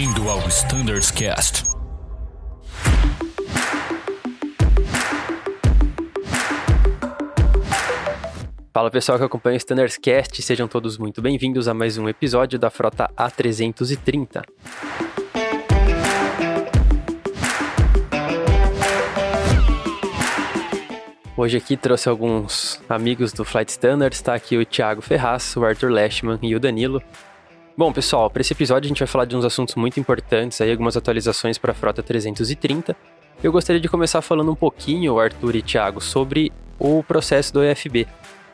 Bem-vindo ao Standards Cast. Fala pessoal que acompanha o Standards Cast, sejam todos muito bem-vindos a mais um episódio da frota A330. Hoje aqui trouxe alguns amigos do Flight Standards, está aqui o Thiago Ferraz, o Arthur Leschman e o Danilo. Bom, pessoal, para esse episódio a gente vai falar de uns assuntos muito importantes, aí algumas atualizações para a frota 330. Eu gostaria de começar falando um pouquinho, Arthur e Thiago, sobre o processo do EFB.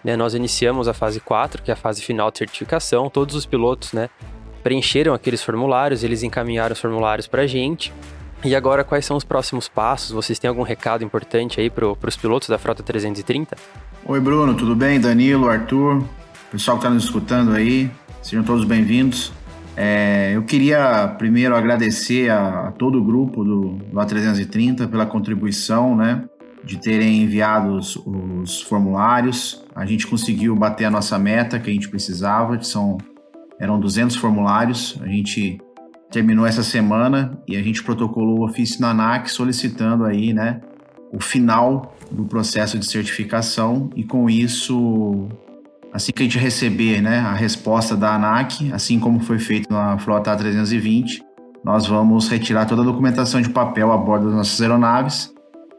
Né, nós iniciamos a fase 4, que é a fase final de certificação, todos os pilotos né, preencheram aqueles formulários, eles encaminharam os formulários para a gente, e agora, quais são os próximos passos? Vocês têm algum recado importante aí para os pilotos da Frota 330? Oi, Bruno, tudo bem? Danilo, Arthur, pessoal que está nos escutando aí, sejam todos bem-vindos. É, eu queria primeiro agradecer a, a todo o grupo do, do, A330 pela contribuição, né? De terem enviado os, os, formulários. A gente conseguiu bater a nossa meta que a gente precisava, são, eram 200 formulários. A gente terminou essa semana e a gente protocolou o ofício na ANAC solicitando aí, né, o final do processo de certificação e com isso, assim que a gente receber, né, a resposta da ANAC, assim como foi feito na Frota A320, nós vamos retirar toda a documentação de papel a bordo das nossas aeronaves,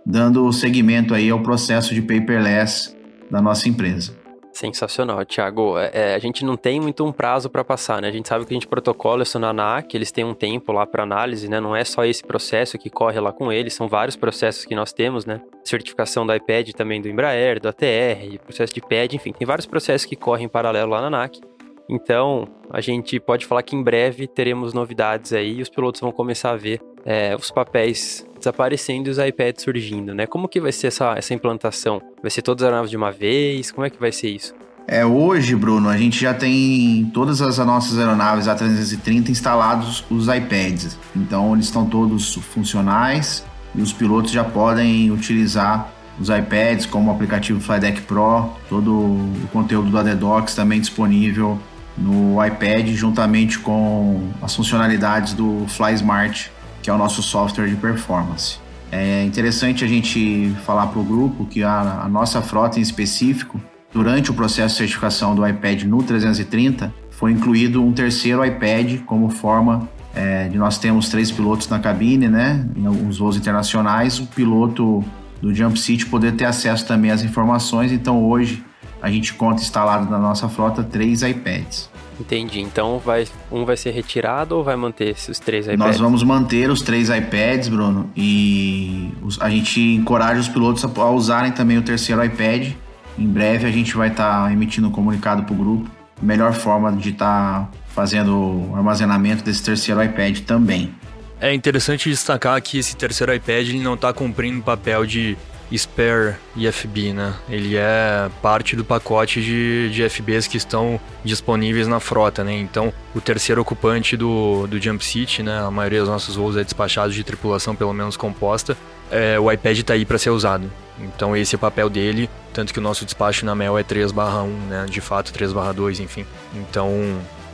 dando seguimento aí ao processo de paperless da nossa empresa. Sensacional, Thiago. É, é, a gente não tem muito um prazo para passar, né? A gente sabe que a gente protocola isso na ANAC, eles têm um tempo lá para análise, né? Não é só esse processo que corre lá com eles, são vários processos que nós temos, né? Certificação do iPad também do Embraer, do ATR, processo de PED, enfim, tem vários processos que correm em paralelo lá na ANAC. Então, a gente pode falar que em breve teremos novidades aí e os pilotos vão começar a ver é, os papéis desaparecendo e os iPads surgindo, né? Como que vai ser essa, essa implantação? Vai ser todas as aeronaves de uma vez? Como é que vai ser isso? É, hoje, Bruno, a gente já tem todas as nossas aeronaves A330 instalados os iPads. Então, eles estão todos funcionais e os pilotos já podem utilizar os iPads como o aplicativo Flydeck Pro, todo o conteúdo do ADDocs também disponível no iPad, juntamente com as funcionalidades do FlySmart, que é o nosso software de performance. É interessante a gente falar para o grupo que a, a, nossa frota em específico, durante o processo de certificação do iPad no 330, foi incluído um terceiro iPad como forma é, de nós temos três pilotos na cabine, né? Em alguns voos internacionais, o piloto do Jump City poder ter acesso também às informações. Então hoje a gente conta instalado na nossa frota três iPads. Entendi. Então vai, um vai ser retirado ou vai manter esses três iPads? Nós vamos manter os três iPads, Bruno, e a gente encoraja os pilotos a usarem também o terceiro iPad. Em breve a gente vai estar tá emitindo um comunicado para o grupo. Melhor forma de estar tá fazendo o armazenamento desse terceiro iPad também. É interessante destacar que esse terceiro iPad ele não está cumprindo o papel de spare IFB, né? Ele é parte do pacote de, de FBs que estão disponíveis na frota, né? Então, o terceiro ocupante do, do Jump City, né? A maioria dos nossos voos é despachado de tripulação, pelo menos composta. É, o iPad está aí para ser usado. Então, esse é o papel dele, tanto que o nosso despacho na MEL é 3/1, né? De fato, 3/2, enfim. Então,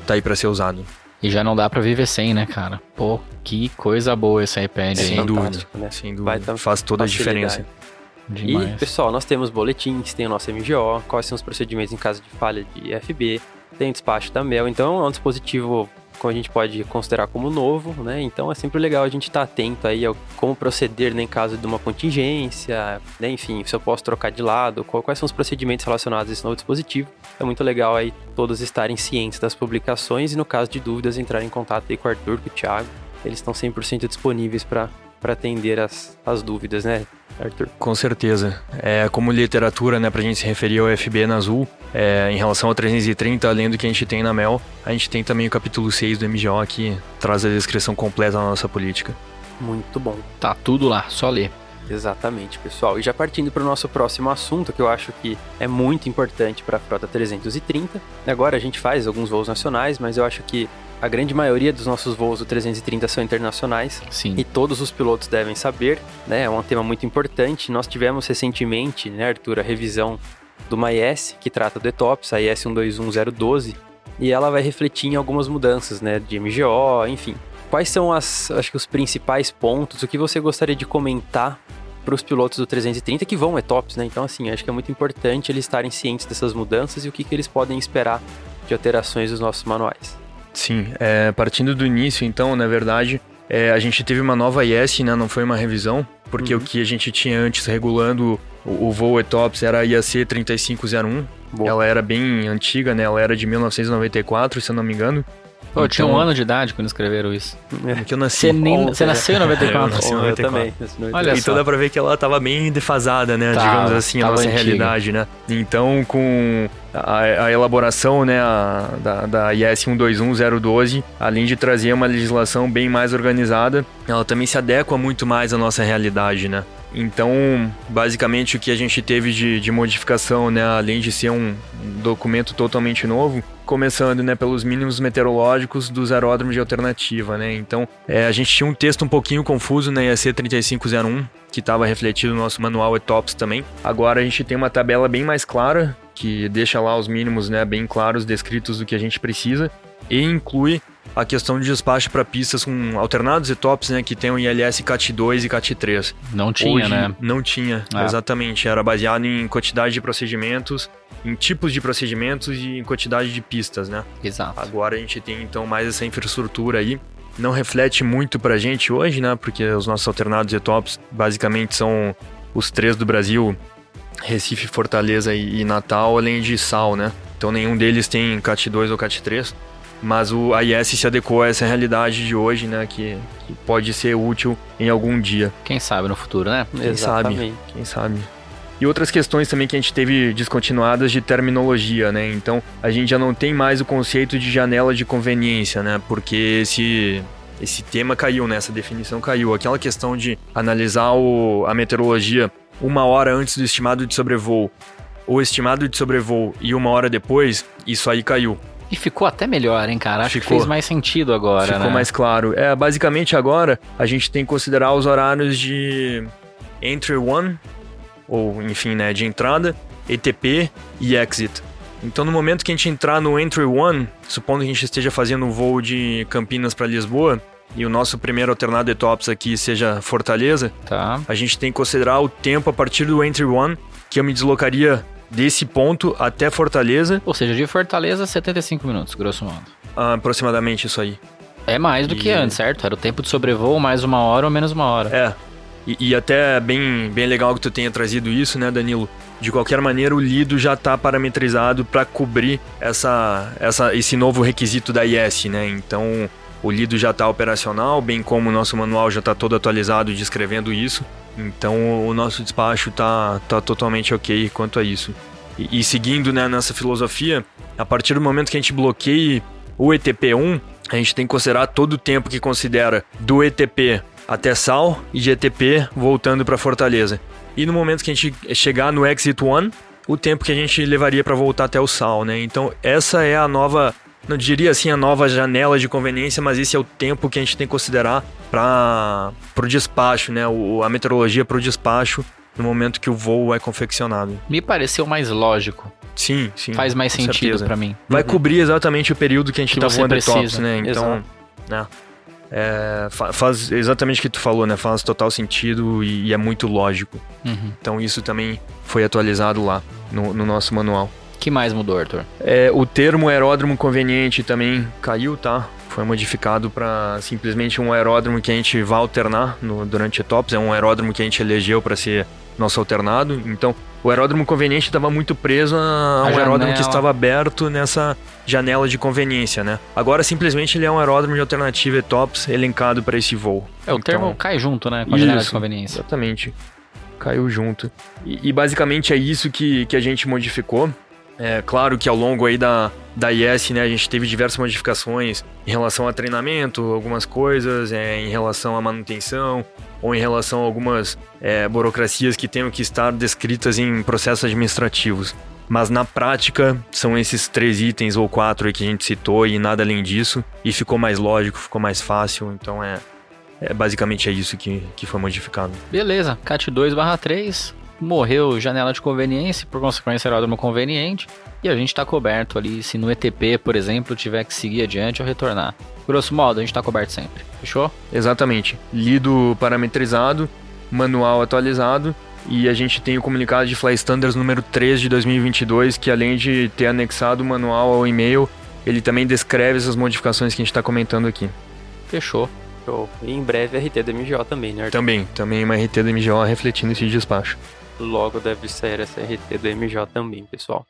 tá aí para ser usado. E já não dá para viver sem, né, cara? Pô, que coisa boa esse iPad. É sem dúvida, né? sem dúvida. Faz toda a diferença. Demais. E, pessoal, nós temos boletins, tem o nosso MGO, quais são os procedimentos em caso de falha de FB, tem despacho da Mel, então é um dispositivo como a gente pode considerar como novo, né? Então é sempre legal a gente estar tá atento aí ao como proceder né, em caso de uma contingência, né? Enfim, se eu posso trocar de lado, quais são os procedimentos relacionados a esse novo dispositivo. É muito legal aí todos estarem cientes das publicações e no caso de dúvidas entrar em contato aí com o Arthur, com o Thiago. Eles estão 100% disponíveis para atender as, as dúvidas, né? Arthur. Com certeza. É, como literatura, né, pra gente se referir ao FB na Azul, é, em relação ao 330, além do que a gente tem na MEL, a gente tem também o capítulo 6 do MGO que traz a descrição completa da nossa política. Muito bom. Tá tudo lá, só ler. Exatamente, pessoal. E já partindo para o nosso próximo assunto, que eu acho que é muito importante para a frota 330. Agora a gente faz alguns voos nacionais, mas eu acho que a grande maioria dos nossos voos do 330 são internacionais. Sim. E todos os pilotos devem saber, né? É um tema muito importante. Nós tivemos recentemente, né, Arthur, a revisão do MyS, que trata do ETOPS, a IS 121012, e ela vai refletir em algumas mudanças, né, de MGO, enfim. quais são as, acho que os principais pontos, o que você gostaria de comentar para os pilotos do 330 que vão ETOPS, né? Então, assim, acho que é muito importante eles estarem cientes dessas mudanças e o que, que eles podem esperar de alterações dos nossos manuais. Sim, é, partindo do início, então, na verdade, é, a gente teve uma nova IS, né? Não foi uma revisão, porque uhum. o que a gente tinha antes regulando o, o voo ETOPS era a IAC 3501. Boa. Ela era bem antiga, né? Ela era de 1994, se eu não me engano. Pô, eu tinha um então- ano de idade quando escreveram isso. É que eu nasci. Você, nem, você nasceu em 94? eu nasci em 94. Eu também. Olha então só. dá pra ver que ela tava bem defasada, né? Tá, digamos assim, a nossa antiga. realidade, né? Então, com a, a elaboração, né, a, da, da IS 121012, além de trazer uma legislação bem mais organizada, ela também se adequa muito mais à nossa realidade, né? Então, basicamente, o que a gente teve de, de modificação, né, além de ser um documento totalmente novo, começando né, pelos mínimos meteorológicos dos aeródromos de alternativa. Né? Então, é, a gente tinha um texto um pouquinho confuso na IAC 3501, que estava refletido no nosso manual ETOPS também. Agora a gente tem uma tabela bem mais clara, que deixa lá os mínimos né, bem claros, descritos do que a gente precisa, e inclui a questão de despacho para pistas com alternados e tops, né, que tem o ILS CAT 2 e CAT 3. Não tinha, Hoje, né? Não tinha, é. exatamente. Era baseado em quantidade de procedimentos, em tipos de procedimentos e em quantidade de pistas, né? Exato. Agora a gente tem então mais essa infraestrutura aí. Não reflete muito pra gente hoje, né? Porque os nossos alternados e tops basicamente são os três do Brasil, Recife, Fortaleza e Natal, além de Sal, né? Então nenhum deles tem CAT 2 ou CAT 3. Mas o AIS se adequou a essa realidade de hoje, né? Que, que pode ser útil em algum dia. Quem sabe no futuro, né? Quem Exatamente. sabe? Quem sabe? E outras questões também que a gente teve descontinuadas de terminologia, né? Então, a gente já não tem mais o conceito de janela de conveniência, né? Porque esse esse tema caiu, né? Essa definição caiu. Aquela questão de analisar o, a meteorologia uma hora antes do estimado de sobrevoo, ou estimado de sobrevoo e uma hora depois, isso aí caiu. E ficou até melhor, hein, cara? Acho ficou, que fez mais sentido agora, ficou né? mais claro. É, basicamente agora a gente tem que considerar os horários de entry one, ou enfim, né, de entrada, ETP e exit. Então, no momento que a gente entrar no entry one, supondo que a gente esteja fazendo um voo de Campinas para Lisboa, e o nosso primeiro alternado ETOPS aqui seja Fortaleza, tá. a gente tem que considerar o tempo a partir do entry one, que eu me deslocaria desse ponto até Fortaleza. Ou seja, de Fortaleza, 75 minutos, grosso modo. Ah, aproximadamente isso aí. É mais do e... que antes, certo? Era o tempo de sobrevoo mais uma hora ou menos uma hora. É. E, e, até bem, bem legal que tu tenha trazido isso, né, Danilo? De qualquer maneira, o Lido já está parametrizado para cobrir essa, essa, esse novo requisito da IS, né? Então, o Lido já está operacional, bem como o nosso manual já está todo atualizado descrevendo isso. Então o nosso despacho tá, tá totalmente ok quanto a isso. E, e seguindo né, nessa filosofia, a partir do momento que a gente bloqueie o ETP1, a gente tem que considerar todo o tempo que considera do ETP até Sal e de ETP voltando para Fortaleza. E no momento que a gente chegar no Exit 1, o tempo que a gente levaria para voltar até o Sal, né? Então essa é a nova não diria assim a nova janela de conveniência, mas esse é o tempo que a gente tem que considerar para o despacho, né? O, a meteorologia para o despacho no momento que o voo é confeccionado. Me pareceu mais lógico. Sim, sim. Faz mais sentido para mim. Vai uhum. cobrir exatamente o período que a gente que tá voando tops, né? Então, né? É, faz exatamente o que tu falou, né? Faz total sentido e, e é muito lógico. Uhum. Então isso também foi atualizado lá no, no nosso manual que mais mudou, Arthur? É, o termo aeródromo conveniente também caiu, tá? Foi modificado para simplesmente um aeródromo que a gente vai alternar no, durante etops. É um aeródromo que a gente elegeu para ser nosso alternado. Então, o aeródromo conveniente estava muito preso a, um janela. aeródromo que estava aberto nessa janela de conveniência, né? Agora, simplesmente, ele é um aeródromo de alternativa ETOPS elencado para esse voo. É, o então, termo cai junto, né? Com a janela de conveniência. Exatamente. Caiu junto. E, e, basicamente é isso que, que a gente modificou. É claro que ao longo aí da, da IS, né, a gente teve diversas modificações em relação a treinamento, algumas coisas, é, em relação à manutenção, ou em relação a algumas é, burocracias que tenham que estar descritas em processos administrativos. Mas na prática, são esses três itens ou quatro que a gente citou e nada além disso. E ficou mais lógico, ficou mais fácil. Então é, é basicamente é isso que, que foi modificado. Beleza, CAT 2 3 morreu janela de conveniência, por consequência aeródromo conveniente, e a gente está coberto ali, se no ETP, por exemplo, tiver que seguir adiante ou retornar. Grosso modo, a gente está coberto sempre. Fechou? Exatamente. Lido parametrizado, manual atualizado e a gente tem o comunicado de Fly Standards número 3 de 2022, que além de ter anexado o manual ao e-mail, ele também descreve essas modificações que a gente está comentando aqui. Fechou. Show. E em breve RT da MGO também, né? Arthur? Também, também uma RT do MGO refletindo esse despacho. Logo deve sair essa RT do MGO também, pessoal.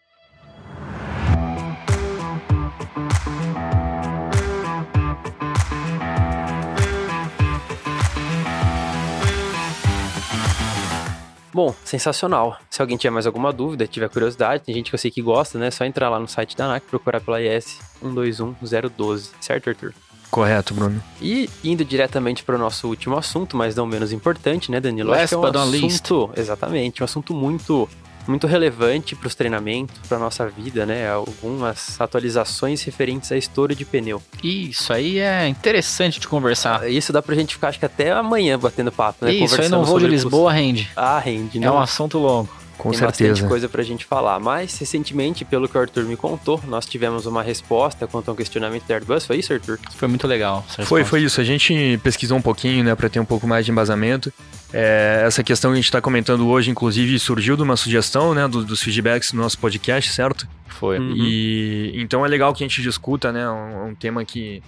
Bom, sensacional. Se alguém tiver mais alguma dúvida, tiver curiosidade, tem gente que eu sei que gosta, né? É só entrar lá no site da ANAC, procurar pela IS 121012, certo, Arthur? Correto, Bruno. E indo diretamente para o nosso último assunto, mas não menos importante, né, Danilo? Last Acho que é um but assunto, exatamente, um assunto muito muito relevante para os treinamentos, para nossa vida, né? Algumas atualizações referentes a estouro de pneu. Isso aí é interessante de conversar. Isso dá pra gente ficar, acho que até amanhã batendo papo, né? Isso aí Conversando no voo de Lisboa rende. Ah, rende, né? É um assunto longo. Com Tem certeza. bastante coisa pra gente falar. Mas, recentemente, pelo que o Arthur me contou, nós tivemos uma resposta quanto a um questionamento da Airbus. Foi isso, Arthur? Foi muito legal. Foi, foi isso. A gente pesquisou um pouquinho, né, para ter um pouco mais de embasamento. É, essa questão que a gente está comentando hoje, inclusive, surgiu de uma sugestão, né, do- dos feedbacks do nosso podcast, certo? Foi. Hum. E então é legal que a gente discuta, né, um, um tema que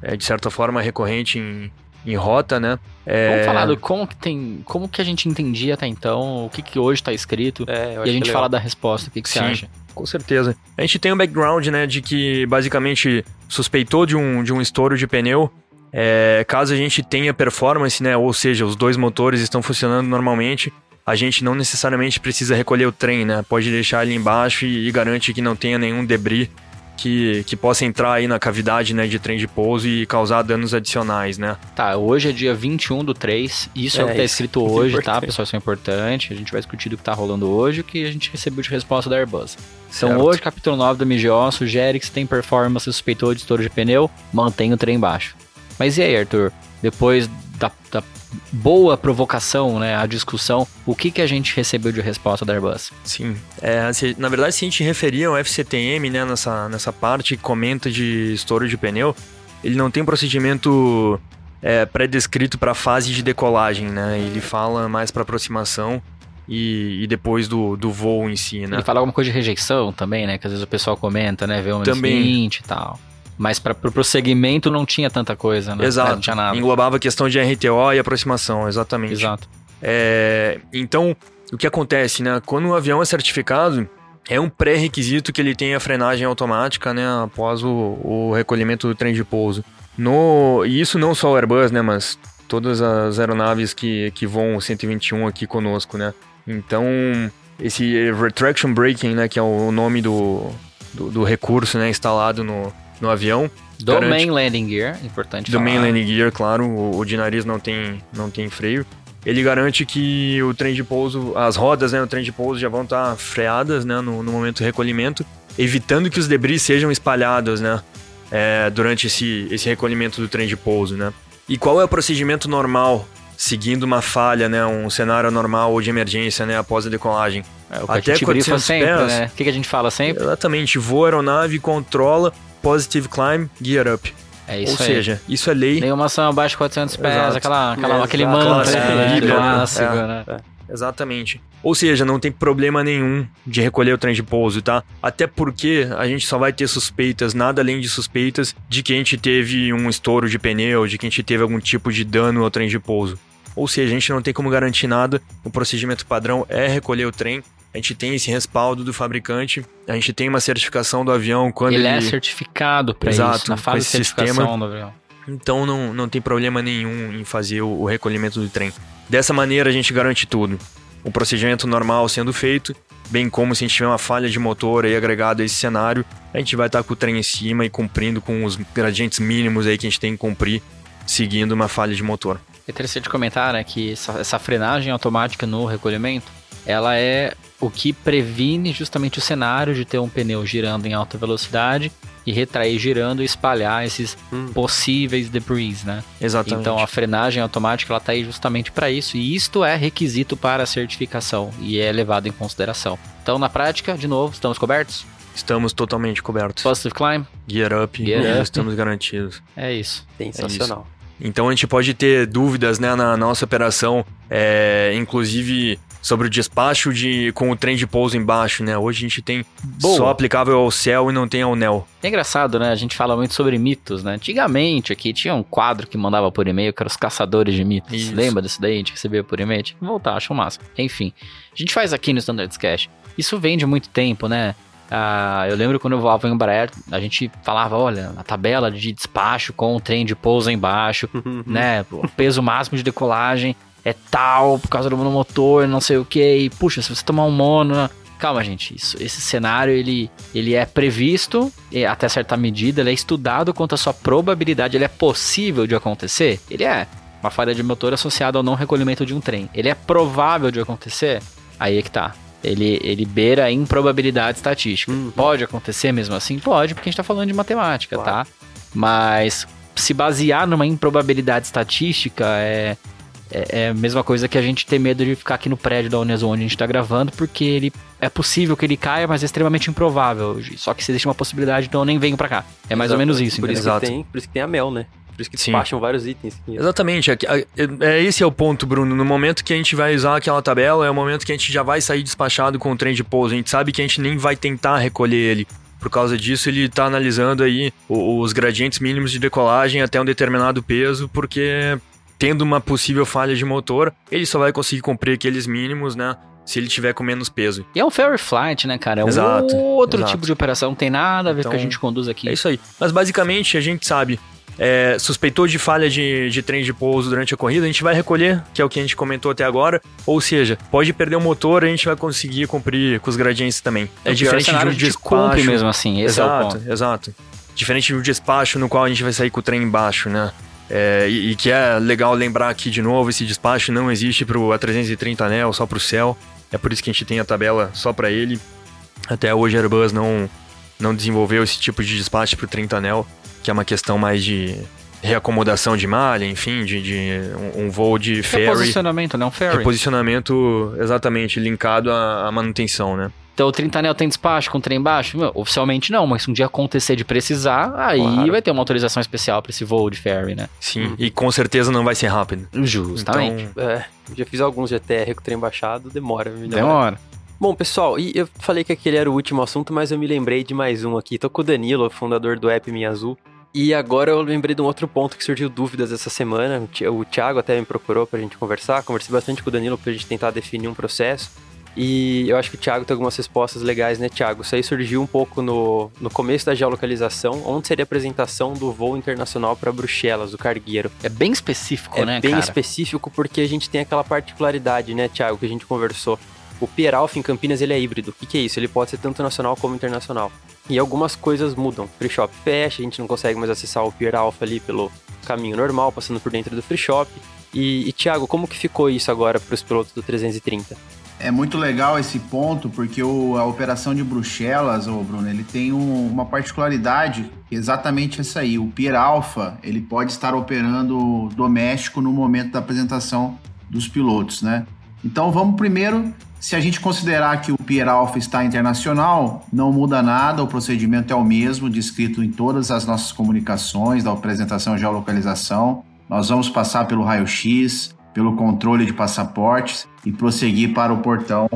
é de certa forma recorrente em, em rota, né? É, Vamos falar do como que tem. Como que a gente entendia até então, o que, que hoje tá escrito. É, E a que gente é fala da resposta. O que, que você acha? Com certeza. A gente tem um background, né, de que basicamente suspeitou de um, de um estouro de pneu. É, caso a gente tenha performance, né, ou seja, os dois motores estão funcionando normalmente, a gente não necessariamente precisa recolher o trem, né? Pode deixar ele embaixo e, e garante que não tenha nenhum debris que, que possa entrar aí na cavidade, né, de trem de pouso e causar danos adicionais, né? Tá, hoje é dia 21 do 3. Isso é, É, o que tá isso. escrito Isso é hoje, tá, pessoal? Isso é importante. A gente vai discutir do que tá rolando hoje e o que a gente recebeu de resposta da Airbus. Então, Certo. hoje, capítulo 9 do MGO sugere que se tem performance suspeitou de estouro de pneu, mantém o trem embaixo. Mas e aí, Arthur? Depois da, da boa provocação, né, a discussão, o que, que a gente recebeu de resposta da Airbus? Sim. É, se- na verdade, se a gente referir ao FCTM, né, nessa, nessa parte que comenta de estouro de pneu, ele não tem um procedimento é, pré-descrito para a fase de decolagem, né? Ele fala mais para aproximação e, e depois do, do voo em si, né? Ele fala alguma coisa de rejeição também, né? Que às vezes o pessoal comenta, né? Vê um Também. 20 e tal. Mas para pro prosseguimento não tinha tanta coisa, né? Exato. Não tinha nada. Englobava a questão de RTO e aproximação, exatamente. Exato. É, então, o que acontece, né? Quando o avião é certificado, é um pré-requisito que ele tenha frenagem automática, né? Após o, o recolhimento do trem de pouso. No, e isso não só o Airbus, né? Mas todas as aeronaves que, que voam 121 aqui conosco, né? Então, esse retraction braking, né? Que é o nome do, do, do recurso, né? Instalado no, no avião. Do garante- main landing gear, importante do falar. main landing gear, claro, o, o de nariz não tem, não tem freio. Ele garante que o trem de pouso, as rodas, né, o trem de pouso já vão estar freadas, né, no, no momento do recolhimento, evitando que os debris sejam espalhados, né, é, durante esse, esse recolhimento do trem de pouso, né. E qual é o procedimento normal, seguindo uma falha, né, um cenário normal ou de emergência, né, após a decolagem? É, o que Até a gente brifa 400 sempre, pés. né? O que, que a gente fala sempre? Exatamente, voa a aeronave, controla, positive climb, gear up. É isso ou aí. seja, isso é lei, Nenhuma ação abaixo de 400 pés, Exato. aquela, aquela, É, aquele mantra, né? Bíblia, Clássico, é. né? Exatamente. Ou seja, não tem problema nenhum de recolher o trem de pouso, tá? Até porque a gente só vai ter suspeitas, nada além de suspeitas, de que a gente teve um estouro de pneu, de que a gente teve algum tipo de dano ao trem de pouso. Ou seja, a gente não tem como garantir nada, o procedimento padrão é recolher o trem, a gente tem esse respaldo do fabricante, a gente tem uma certificação do avião quando Ele ele... é certificado Exato, isso, na fase de certificação sistema. do avião. Então não, não tem problema nenhum em fazer o, o recolhimento do trem. Dessa maneira a gente garante tudo. O procedimento normal sendo feito, bem como se a gente tiver uma falha de motor aí agregado a esse cenário, a gente vai estar com o trem em cima e cumprindo com os gradientes mínimos aí que a gente tem que cumprir, seguindo uma falha de motor. É interessante comentar, né, que essa, essa frenagem automática no recolhimento, ela é o que previne justamente o cenário de ter um pneu girando em alta velocidade e retrair girando e espalhar esses Hum. possíveis debris, né? Exatamente. Então a frenagem automática ela tá aí justamente para isso e isto é requisito para a certificação e é levado em consideração. Então na prática, de novo, estamos cobertos? Estamos totalmente cobertos. Positive climb? Gear up, Gear e up. estamos garantidos. É isso. Sensacional. Então a gente pode ter dúvidas né, na nossa operação, é, inclusive sobre o despacho de, com o trem de pouso embaixo, né? Hoje a gente tem Boa. só aplicável ao céu e não tem ao NEL. É engraçado, né? A gente fala muito sobre mitos, né? Antigamente aqui tinha um quadro que mandava por e-mail que era os caçadores de mitos. Isso. Lembra disso daí? A gente recebia por e-mail? Tinha que voltar, acho massa. Enfim, a gente faz aqui no Standards Cash. Isso vem de muito tempo, né? Ah, eu lembro quando eu voava em Embraer, a gente falava, olha, a tabela de despacho com o trem de pouso embaixo, né? O peso máximo de decolagem é tal por causa do monomotor, não sei o que. E puxa, se você tomar um mono, calma, gente. Isso, esse cenário ele, ele é previsto e até certa medida, ele é estudado quanto à sua probabilidade. Ele é possível de acontecer? Ele é. Uma falha de motor associada ao não recolhimento de um trem. Ele é provável de acontecer? Aí é que tá. Ele, ele beira a improbabilidade estatística. Uhum. Pode acontecer mesmo assim? Pode, porque a gente tá falando de matemática, Claro. tá? Mas se basear numa improbabilidade estatística é, é, é a mesma coisa que a gente ter medo de ficar aqui no prédio da Uneson onde a gente tá gravando, porque ele é possível que ele caia, mas é extremamente improvável. Só que se existe uma possibilidade, então eu nem venho pra cá. É mais ou Exato. menos isso, Por isso, Exato. que tem, por isso que tem a Mel, né? Por isso que Sim. despacham vários itens. aqui. Exatamente, a- é, esse é o ponto, Bruno. No momento que a gente vai usar aquela tabela, é o momento que a gente já vai sair despachado com o trem de pouso. A gente sabe que a gente nem vai tentar recolher ele. Por causa disso, ele está analisando aí os gradientes mínimos de decolagem até um determinado peso, porque tendo uma possível falha de motor, ele só vai conseguir cumprir aqueles mínimos, né? Se ele tiver com menos peso. E é um ferry flight, né, cara? É um Exato, outro exato. tipo de operação, não tem nada a ver com o que a Então, gente conduz aqui. É isso aí. Mas basicamente a gente sabe. é, suspeitou de falha de, de trem de pouso durante a corrida, a gente vai recolher, que é o que a gente comentou até agora. Ou seja, pode perder o motor, a gente vai conseguir cumprir com os gradientes também. É pior diferente de um gente despacho. cumpre mesmo assim, esse é exato, ponto. exato. Diferente de um despacho no qual a gente vai sair com o trem embaixo, né? É, e, e que é legal lembrar aqui de novo, esse despacho não existe pro A330 anel, só pro céu. É por isso que a gente tem a tabela só para ele. Até hoje a Airbus não, não desenvolveu esse tipo de despacho pro 30 anel, que é uma questão mais de reacomodação de malha, enfim, de, de um, um voo de ferry. Reposicionamento, né? Um ferry. Reposicionamento exatamente linkado à, à manutenção, né? Então o 30 anel tem despacho com trem baixo? Meu, oficialmente não, mas se um dia acontecer de precisar, aí Claro. vai ter uma autorização especial pra esse voo de ferry, né? Sim, e com certeza não vai ser rápido. Justamente. Então, É, já fiz alguns GTR com trem baixado, demora. me demora. Bom, pessoal, e eu falei que aquele era o último assunto, mas eu me lembrei de mais um aqui. Tô com o Danilo, fundador do app Minha Azul. E agora eu lembrei de um outro ponto que surgiu dúvidas essa semana. O Thiago até me procurou pra gente conversar. Conversei bastante com o Danilo pra gente tentar definir um processo. E eu acho que o Thiago tem algumas respostas legais, né, Thiago? Isso aí surgiu um pouco no, no começo da geolocalização, onde seria a apresentação do voo internacional para Bruxelas, do cargueiro. É bem específico, É né, bem cara? específico porque a gente tem aquela particularidade, né, Thiago, que a gente conversou. O Pieralf em Campinas ele é híbrido. O que, que é isso? Ele pode ser tanto nacional como internacional. E algumas coisas mudam. Free Shop fecha, a gente não consegue mais acessar o Pieralf ali pelo caminho normal, passando por dentro do Free Shop. E, e Thiago, como que ficou isso agora para os pilotos do 330? É muito legal esse ponto, porque o- a operação de Bruxelas, ô Bruno, ele tem um- uma particularidade, é exatamente essa aí. O Pier Alpha, ele pode estar operando doméstico no momento da apresentação dos pilotos, né? Então vamos primeiro, se a gente considerar que o Pier Alpha está internacional, não muda nada, o procedimento é o mesmo, descrito em todas as nossas comunicações da apresentação geolocalização. Nós vamos passar pelo raio-x, pelo controle de passaportes e prosseguir para o portão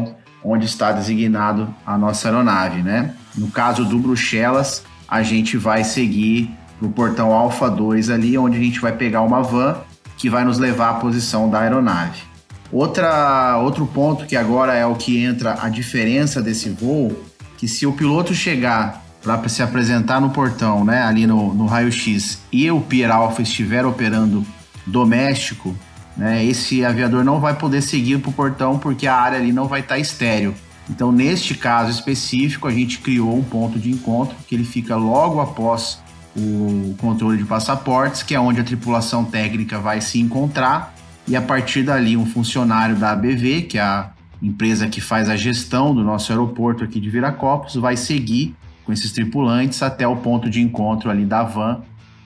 onde está designado a nossa aeronave, né? No caso do Bruxelas, a gente vai seguir para o portão Alfa 2 ali, onde a gente vai pegar uma van que vai nos levar à posição da aeronave. Outra, outro ponto que agora é o que entra a diferença desse voo, que se o piloto chegar para se apresentar no portão, né, ali no, no raio-x, e o Pier Alpha estiver operando doméstico, né, esse aviador não vai poder seguir para o portão porque a área ali não vai estar estéreo. Então, neste caso específico, a gente criou um ponto de encontro que ele fica logo após o controle de passaportes, que é onde a tripulação técnica vai se encontrar, e a partir dali um funcionário da ABV, que é a empresa que faz a gestão do nosso aeroporto aqui de Viracopos, vai seguir com esses tripulantes até o ponto de encontro ali da van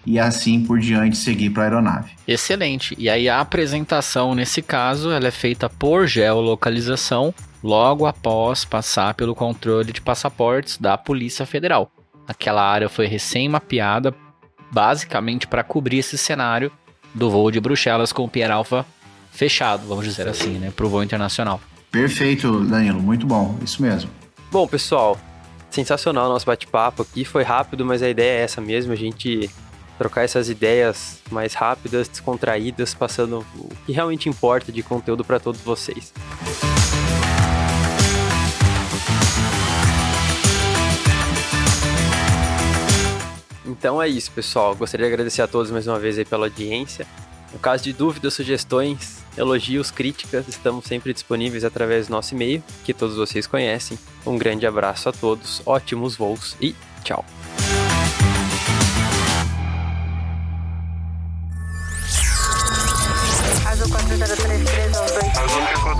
e assim por diante seguir para a aeronave. Excelente. E aí a apresentação nesse caso, ela é feita por geolocalização logo após passar pelo controle de passaportes da Polícia Federal. Aquela área foi recém mapeada basicamente para cobrir esse cenário do voo de Bruxelas com o Pier Alpha fechado, vamos dizer assim, né, para o voo internacional. Perfeito, Danilo, muito bom, isso mesmo. Bom, pessoal, sensacional o nosso bate-papo aqui, foi rápido, mas a ideia é essa mesmo, a gente trocar essas ideias mais rápidas, descontraídas, passando o que realmente importa de conteúdo para todos vocês. Então é isso, pessoal. Gostaria de agradecer a todos mais uma vez aí pela audiência. No caso de dúvidas, sugestões, elogios, críticas, estamos sempre disponíveis através do nosso e-mail, que todos vocês conhecem. Um grande abraço a todos, ótimos voos e tchau.